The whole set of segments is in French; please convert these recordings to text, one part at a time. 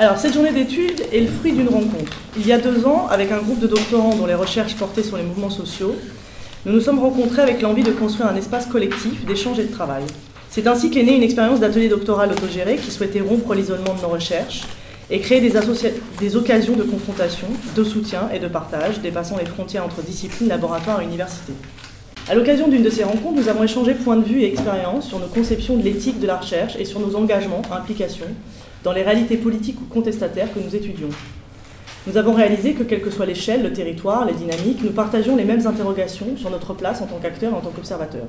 Alors, cette journée d'études est le fruit d'une rencontre. Il y a deux ans, avec un groupe de doctorants dont les recherches portaient sur les mouvements sociaux, nous nous sommes rencontrés avec l'envie de construire un espace collectif d'échange et de travail. C'est ainsi qu'est née une expérience d'atelier doctoral autogéré qui souhaitait rompre l'isolement de nos recherches et créer des, des, occasions de confrontation, de soutien et de partage, dépassant les frontières entre disciplines, laboratoires et universités. À l'occasion d'une de ces rencontres, nous avons échangé points de vue et expériences sur nos conceptions de l'éthique de la recherche et sur nos engagements, implications, dans les réalités politiques ou contestataires que nous étudions. Nous avons réalisé que, quelle que soit l'échelle, le territoire, les dynamiques, nous partagions les mêmes interrogations sur notre place en tant qu'acteurs et en tant qu'observateurs.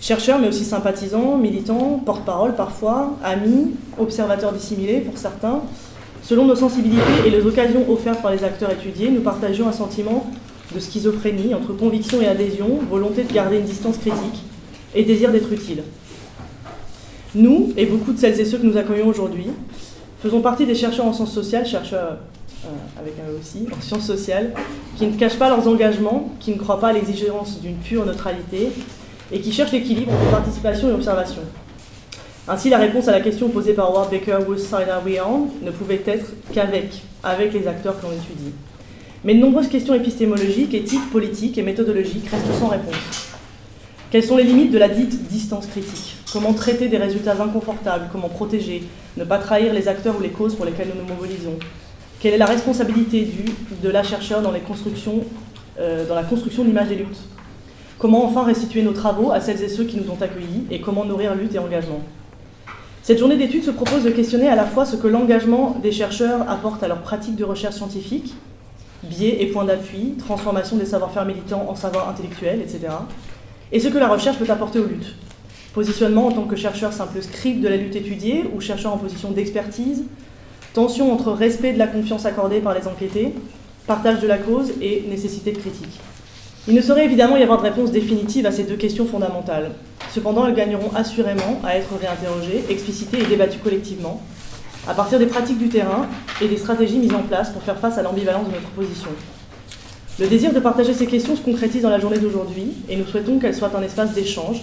Chercheurs, mais aussi sympathisants, militants, porte-parole parfois, amis, observateurs dissimulés pour certains, selon nos sensibilités et les occasions offertes par les acteurs étudiés, nous partagions un sentiment de schizophrénie entre conviction et adhésion, volonté de garder une distance critique et désir d'être utile. Nous, et beaucoup de celles et ceux que nous accueillons aujourd'hui, faisons partie des chercheurs en sciences sociales, chercheurs euh, avec un aussi, en sciences sociales, qui ne cachent pas leurs engagements, qui ne croient pas à l'exigence d'une pure neutralité et qui cherchent l'équilibre entre participation et observation. Ainsi, la réponse à la question posée par Howard Baker, Whose side are we on ne pouvait être qu'avec, avec les acteurs que l'on étudie. Mais de nombreuses questions épistémologiques, éthiques, politiques et méthodologiques restent sans réponse. Quelles sont les limites de la dite distance critique? Comment traiter des résultats inconfortables Comment protéger Ne pas trahir les acteurs ou les causes pour lesquelles nous nous mobilisons quelle est la responsabilité du, de la chercheur euh, dans la construction d'images des luttes? Comment enfin restituer nos travaux à celles et ceux qui nous ont accueillis et comment nourrir lutte et engagement? Cette journée d'études se propose de questionner à la fois ce que l'engagement des chercheurs apporte à leur pratique de recherche scientifique, biais et points d'appui, transformation des savoir-faire militants en savoir intellectuel, etc., et ce que la recherche peut apporter aux luttes. Positionnement en tant que chercheur simple scribe de la lutte étudiée ou chercheur en position d'expertise, Tension entre respect de la confiance accordée par les enquêtés, partage de la cause et nécessité de critique. Il ne saurait évidemment y avoir de réponse définitive à ces deux questions fondamentales. Cependant, elles gagneront assurément à être réinterrogées, explicitées et débattues collectivement, à partir des pratiques du terrain et des stratégies mises en place pour faire face à l'ambivalence de notre position. Le désir de partager ces questions se concrétise dans la journée d'aujourd'hui et nous souhaitons qu'elle soit un espace d'échange,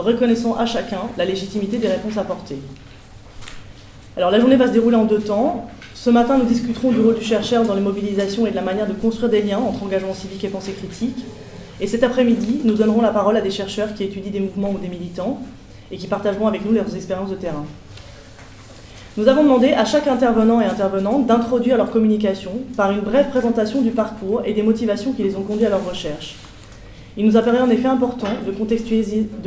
reconnaissant à chacun la légitimité des réponses apportées. Alors la journée va se dérouler en deux temps. Ce matin, nous discuterons du rôle du chercheur dans les mobilisations et de la manière de construire des liens entre engagement civique et pensée critique. Et cet après-midi, nous donnerons la parole à des chercheurs qui étudient des mouvements ou des militants et qui partageront avec nous leurs expériences de terrain. Nous avons demandé à chaque intervenant et intervenante d'introduire leur communication par une brève présentation du parcours et des motivations qui les ont conduits à leur recherche. Il nous apparaît en effet important de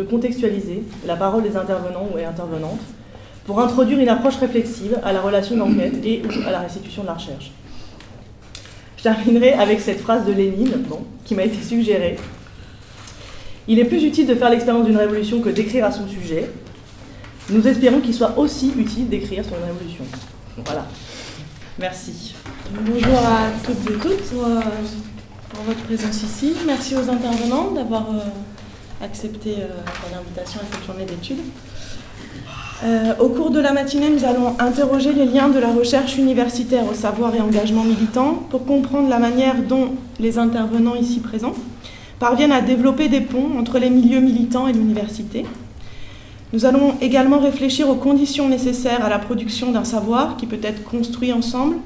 contextualiser, la parole des intervenants et intervenantes pour introduire une approche réflexive à la relation d'enquête et à la restitution de la recherche. Je terminerai avec cette phrase de Lénine qui m'a été suggérée. Il est plus utile de faire l'expérience d'une révolution que d'écrire à son sujet. Nous espérons qu'il soit aussi utile d'écrire sur une révolution. Voilà. Merci. Bonjour à toutes et tous pour, euh, votre présence ici. Merci aux intervenants d'avoir euh, accepté euh, l'invitation à cette journée d'études. Euh, au cours de la matinée, nous allons interroger les liens de la recherche universitaire au savoir et engagement militant pour comprendre la manière dont les intervenants ici présents parviennent à développer des ponts entre les milieux militants et l'université. Nous allons également réfléchir aux conditions nécessaires à la production d'un savoir qui peut être construit ensemble,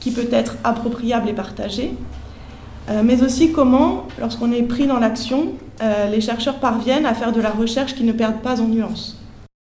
qui peut être appropriable et partagé, euh, mais aussi comment, lorsqu'on est pris dans l'action, euh, les chercheurs parviennent à faire de la recherche qui ne perde pas en nuances.